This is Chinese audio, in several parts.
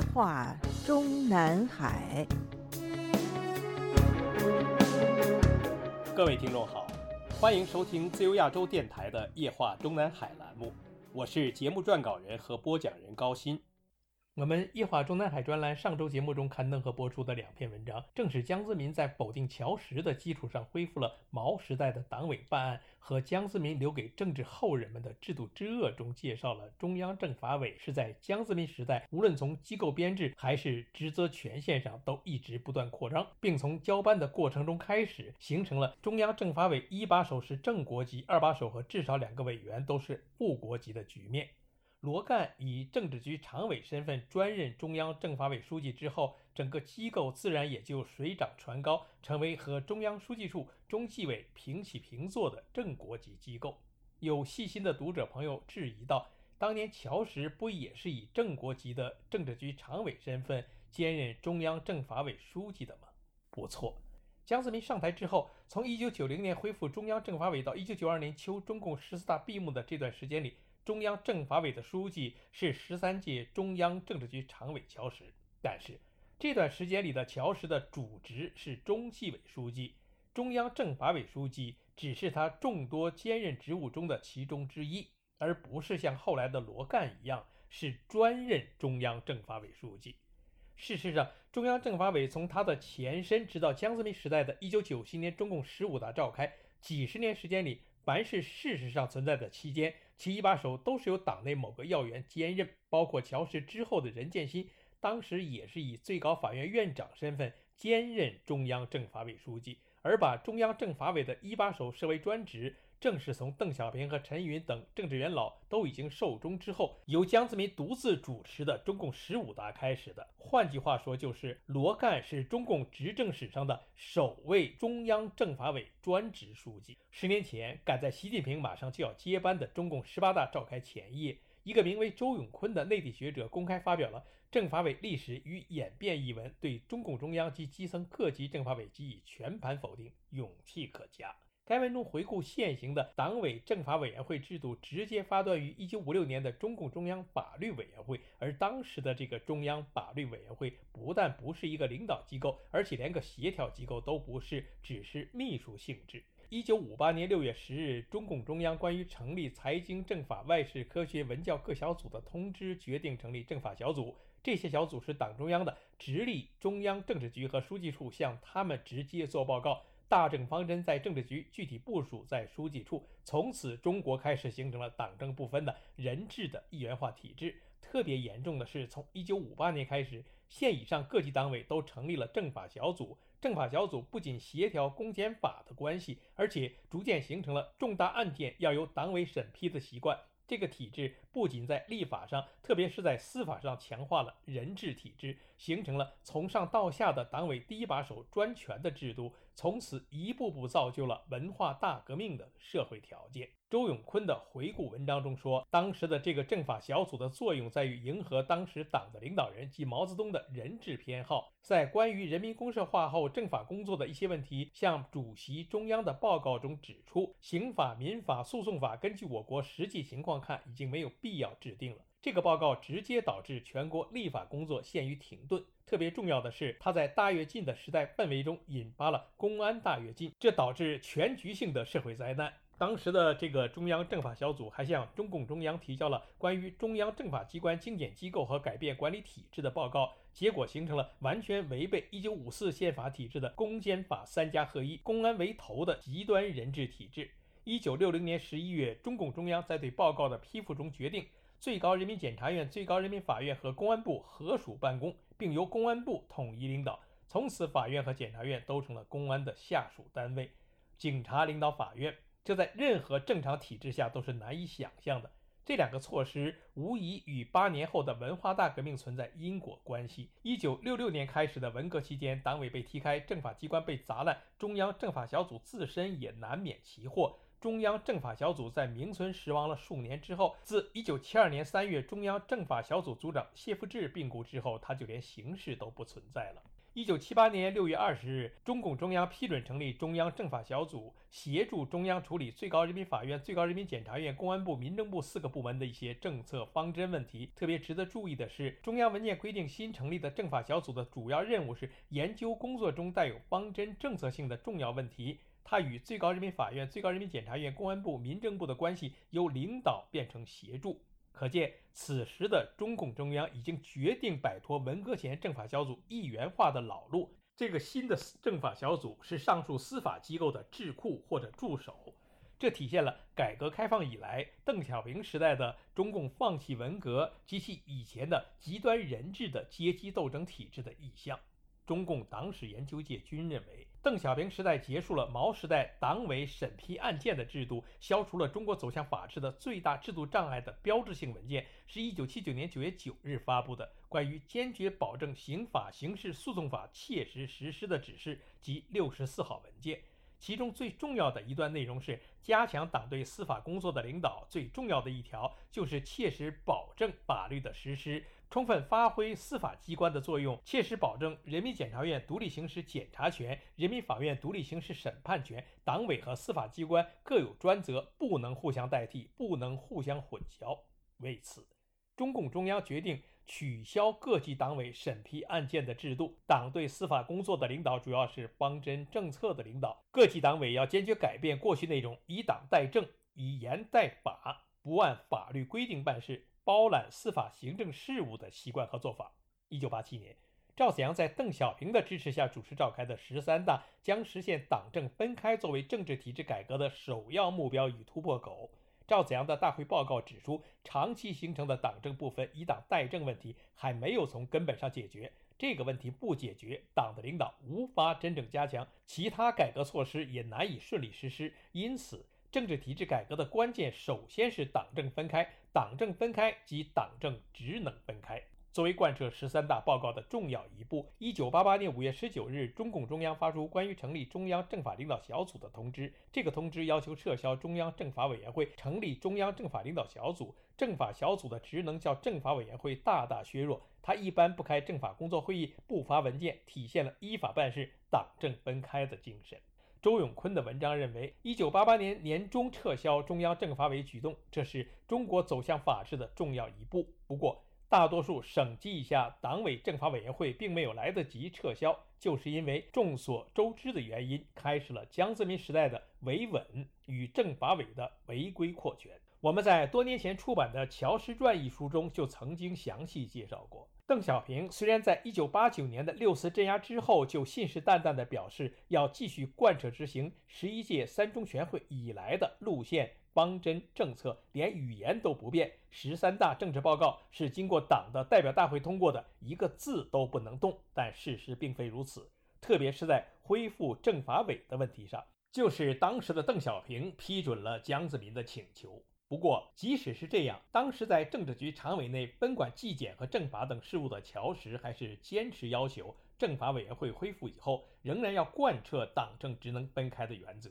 夜话中南海。各位听众好，欢迎收听自由亚洲电台的《夜话中南海》栏目，我是节目撰稿人和播讲人高鑫。我们夜话中南海专栏上周节目中刊登和播出的两篇文章，正是江泽民在否定乔石的基础上恢复了毛时代的党委办案和江泽民留给政治后人们的制度之恶中介绍了中央政法委是在江泽民时代，无论从机构编制还是职责权限上都一直不断扩张，并从交班的过程中开始，形成了中央政法委一把手是正国级，二把手和至少两个委员都是副国级的局面。罗干以政治局常委身份专任中央政法委书记之后，整个机构自然也就水涨船高，成为和中央书记处、中纪委平起平坐的正国级机构。有细心的读者朋友质疑道：“当年乔石不也是以正国级的政治局常委身份兼任中央政法委书记的吗？”不错，江泽民上台之后，从1990年恢复中央政法委到1992年秋中共十四大闭幕的这段时间里。中央政法委的书记是十三届中央政治局常委乔石，但是这段时间里的乔石的主职是中纪委书记，中央政法委书记只是他众多兼任职务中的其中之一，而不是像后来的罗干一样是专任中央政法委书记。事实上，中央政法委从它的前身直到江泽民时代的一九九七年中共十五大召开，几十年时间里，凡是事实上存在的期间。其一把手都是由党内某个要员兼任，包括乔石之后的任建新，当时也是以最高法院院长身份兼任中央政法委书记，而把中央政法委的一把手设为专职。正是从邓小平和陈云等政治元老都已经寿终之后，由江泽民独自主持的中共十五大开始的。换句话说，就是罗干是中共执政史上的首位中央政法委专职书记。十年前，赶在习近平马上就要接班的中共十八大召开前夜，一个名为周永坤的内地学者公开发表了《政法委历史与演变》一文，对中共中央及基层各级政法委给予全盘否定，勇气可嘉。该文中回顾现行的党委政法委员会制度，直接发端于1956年的中共中央法律委员会，而当时的这个中央法律委员会不但不是一个领导机构，而且连个协调机构都不是，只是秘书性质。1958年6月10日，中共中央关于成立财经、政法、外事、科学、文教各小组的通知决定成立政法小组，这些小组是党中央的，直隶中央政治局和书记处向他们直接做报告。大政方针在政治局，具体部署在书记处。从此，中国开始形成了党政不分的人治的一元化体制。特别严重的是，从1958年开始，县以上各级党委都成立了政法小组。政法小组不仅协调公检法的关系，而且逐渐形成了重大案件要由党委审批的习惯。这个体制不仅在立法上，特别是在司法上强化了人治体制，形成了从上到下的党委第一把手专权的制度。从此一步步造就了文化大革命的社会条件。周永坤的回顾文章中说，当时的这个政法小组的作用在于迎合当时党的领导人及毛泽东的人治偏好，在关于人民公社化后政法工作的一些问题，向主席中央的报告中指出，刑法、民法、诉讼法根据我国实际情况看，已经没有必要制定了。这个报告直接导致全国立法工作陷于停顿。特别重要的是，它在大跃进的时代氛围中引发了公安大跃进，这导致全局性的社会灾难。当时的这个中央政法小组还向中共中央提交了关于中央政法机关精简机构和改变管理体制的报告，结果形成了完全违背1954宪法体制的公检法三家合一、公安为头的极端人治体制。1960年11月，中共中央在对报告的批复中决定，最高人民检察院、最高人民法院和公安部合署办公。并由公安部统一领导，从此法院和检察院都成了公安的下属单位，警察领导法院，这在任何正常体制下都是难以想象的。这两个措施无疑与八年后的文化大革命存在因果关系。一九六六年开始的文革期间，党委被踢开，政法机关被砸烂，中央政法小组自身也难免其祸。中央政法小组在名存实亡了数年之后，自1972年3月中央政法小组组长谢富治病故之后，他就连形式都不存在了。一九七八年六月二十日，中共中央批准成立中央政法小组，协助中央处理最高人民法院、最高人民检察院、公安部、民政部四个部门的一些政策方针问题。特别值得注意的是，中央文件规定，新成立的政法小组的主要任务是研究工作中带有方针政策性的重要问题。它与最高人民法院、最高人民检察院、公安部、民政部的关系由领导变成协助。可见，此时的中共中央已经决定摆脱文革前政法小组一元化的老路。这个新的政法小组是上述司法机构的智库或者助手，这体现了改革开放以来邓小平时代的中共放弃文革及其以前的极端人治的阶级斗争体制的意向。中共党史研究界均认为。邓小平时代结束了毛时代党委审批案件的制度，消除了中国走向法治的最大制度障碍的标志性文件，是一九七九年九月九日发布的《关于坚决保证刑法刑事诉讼法切实实施的指示》及六十四号文件。其中最重要的一段内容是加强党对司法工作的领导，最重要的一条就是切实保证法律的实施。充分发挥司法机关的作用，切实保证人民检察院独立行使检察权，人民法院独立行使审判权，党委和司法机关各有专责，不能互相代替，不能互相混淆。为此，中共中央决定取消各级党委审批案件的制度，党对司法工作的领导主要是方针政策的领导。各级党委要坚决改变过去那种以党代政、以严代法、不按法律规定办事。包揽司法行政事务的习惯和做法。一九八七年，赵紫阳在邓小平的支持下主持召开的十三大，将实现党政分开作为政治体制改革的首要目标与突破口。赵紫阳的大会报告指出，长期形成的党政部分、以党代政问题还没有从根本上解决。这个问题不解决，党的领导无法真正加强，其他改革措施也难以顺利实施。因此，政治体制改革的关键，首先是党政分开。党政分开及党政职能分开，作为贯彻十三大报告的重要一步。一九八八年五月十九日，中共中央发出关于成立中央政法领导小组的通知。这个通知要求撤销中央政法委员会，成立中央政法领导小组。政法小组的职能较政法委员会大大削弱，它一般不开政法工作会议，不发文件，体现了依法办事、党政分开的精神。周永坤的文章认为，一九八八年年中撤销中央政法委举动，这是中国走向法治的重要一步。不过，大多数省级以下党委政法委员会并没有来得及撤销，就是因为众所周知的原因，开始了江泽民时代的维稳与政法委的违规扩权。我们在多年前出版的《乔石传》一书中就曾经详细介绍过。邓小平虽然在一九八九年的六四镇压之后就信誓旦旦地表示要继续贯彻执行十一届三中全会以来的路线方针政策，连语言都不变。十三大政治报告是经过党的代表大会通过的，一个字都不能动。但事实并非如此，特别是在恢复政法委的问题上，就是当时的邓小平批准了江泽民的请求。不过，即使是这样，当时在政治局常委内分管纪检和政法等事务的乔石，还是坚持要求政法委员会恢复以后，仍然要贯彻党政职能分开的原则。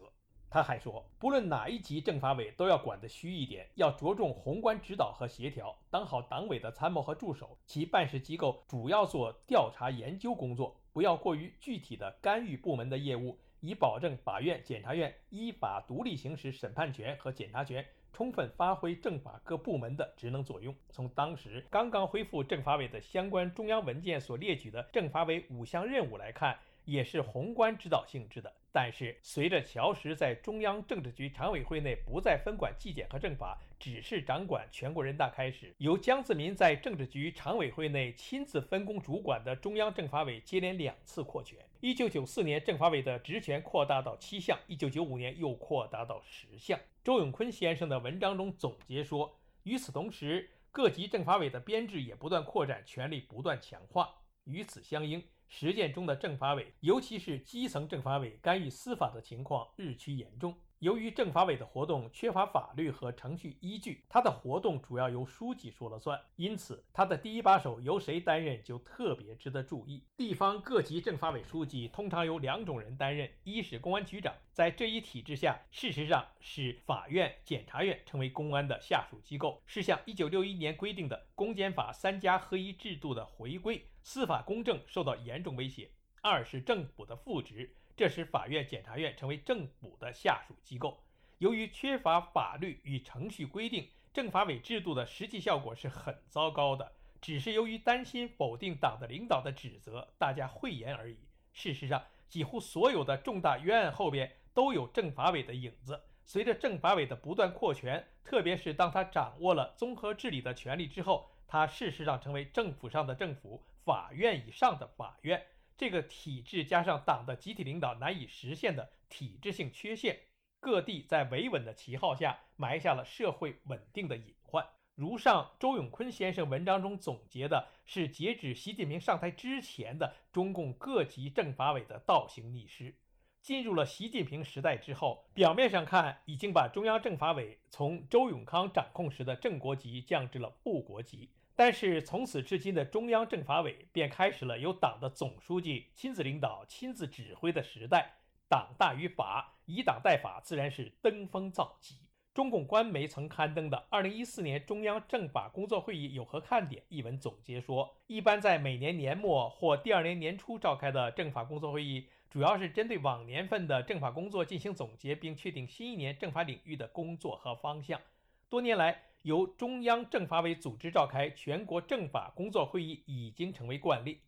他还说，不论哪一级政法委，都要管得虚一点，要着重宏观指导和协调，当好党委的参谋和助手，其办事机构主要做调查研究工作，不要过于具体的干预部门的业务，以保证法院、检察院依法独立行使审判权和检察权。充分发挥政法各部门的职能作用。从当时刚刚恢复政法委的相关中央文件所列举的政法委五项任务来看，也是宏观指导性质的。但是，随着乔石在中央政治局常委会内不再分管纪检和政法，只是掌管全国人大开始，由江泽民在政治局常委会内亲自分工主管的中央政法委接连两次扩权。一九九四年，政法委的职权扩大到七项；一九九五年又扩大到十项。周永坤先生的文章中总结说，与此同时，各级政法委的编制也不断扩展，权力不断强化。与此相应。实践中的政法委，尤其是基层政法委干预司法的情况日趋严重。由于政法委的活动缺乏法律和程序依据，他的活动主要由书记说了算，因此他的第一把手由谁担任就特别值得注意。地方各级政法委书记通常由两种人担任：一是公安局长，在这一体制下，事实上是法院、检察院成为公安的下属机构，是向1961年规定的公检法三家合一制度的回归，司法公正受到严重威胁。二是政府的副职，这使法院、检察院成为政府的下属机构。由于缺乏法律与程序规定，政法委制度的实际效果是很糟糕的。只是由于担心否定党的领导的指责，大家讳言而已。事实上，几乎所有的重大冤案后边都有政法委的影子。随着政法委的不断扩权，特别是当他掌握了综合治理的权利之后，他事实上成为政府上的政府，法院以上的法院。这个体制加上党的集体领导难以实现的体制性缺陷，各地在维稳的旗号下埋下了社会稳定的隐患。如上周永坤先生文章中总结的是，截止习近平上台之前的中共各级政法委的倒行逆施。进入了习近平时代之后，表面上看已经把中央政法委从周永康掌控时的正国级降至了副国级，但是从此至今的中央政法委便开始了由党的总书记亲自领导、亲自指挥的时代。党大于法，以党代法，自然是登峰造极。中共官媒曾刊登的《二零一四年中央政法工作会议有何看点》一文总结说，一般在每年年末或第二年年初召开的政法工作会议。主要是针对往年份的政法工作进行总结，并确定新一年政法领域的工作和方向。多年来，由中央政法委组织召开全国政法工作会议已经成为惯例。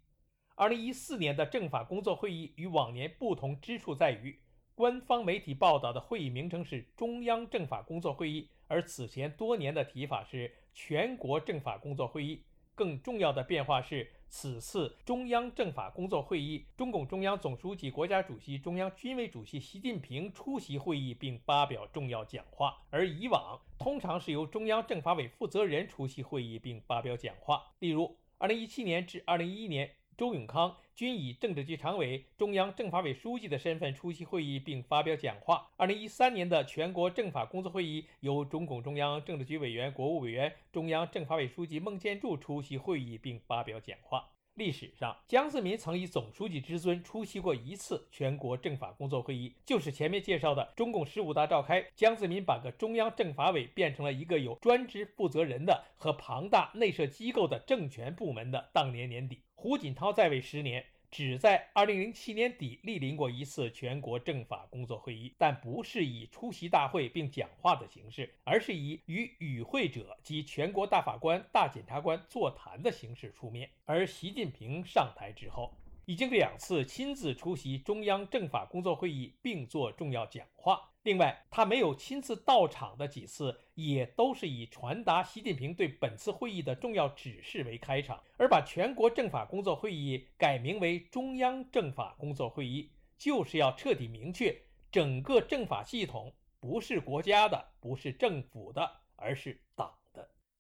二零一四年的政法工作会议与往年不同之处在于，官方媒体报道的会议名称是中央政法工作会议，而此前多年的提法是全国政法工作会议。更重要的变化是。此次中央政法工作会议，中共中央总书记、国家主席、中央军委主席习近平出席会议并发表重要讲话，而以往通常是由中央政法委负责人出席会议并发表讲话。例如，2017年至2011年。周永康均以政治局常委、中央政法委书记的身份出席会议并发表讲话。二零一三年的全国政法工作会议由中共中央政治局委员、国务委员、中央政法委书记孟建柱出席会议并发表讲话。历史上，江泽民曾以总书记之尊出席过一次全国政法工作会议，就是前面介绍的中共十五大召开，江泽民把个中央政法委变成了一个有专职负责人的和庞大内设机构的政权部门的当年年底。胡锦涛在位十年。只在2007年底莅临过一次全国政法工作会议，但不是以出席大会并讲话的形式，而是以与与会者及全国大法官、大检察官座谈的形式出面。而习近平上台之后，已经两次亲自出席中央政法工作会议，并作重要讲话。另外，他没有亲自到场的几次，也都是以传达习近平对本次会议的重要指示为开场，而把全国政法工作会议改名为中央政法工作会议，就是要彻底明确，整个政法系统不是国家的，不是政府的，而是。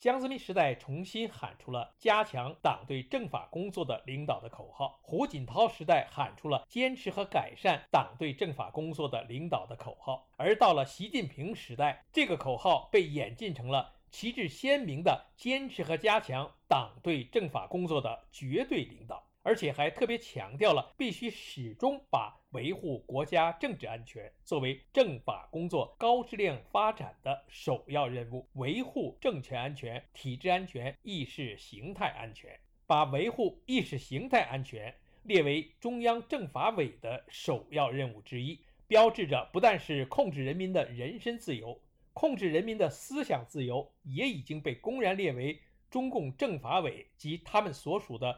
江泽民时代重新喊出了加强党对政法工作的领导的口号，胡锦涛时代喊出了坚持和改善党对政法工作的领导的口号，而到了习近平时代，这个口号被演进成了旗帜鲜明的坚持和加强党对政法工作的绝对领导。而且还特别强调了，必须始终把维护国家政治安全作为政法工作高质量发展的首要任务，维护政权安全、体制安全、意识形态安全，把维护意识形态安全列为中央政法委的首要任务之一，标志着不但是控制人民的人身自由，控制人民的思想自由，也已经被公然列为中共政法委及他们所属的。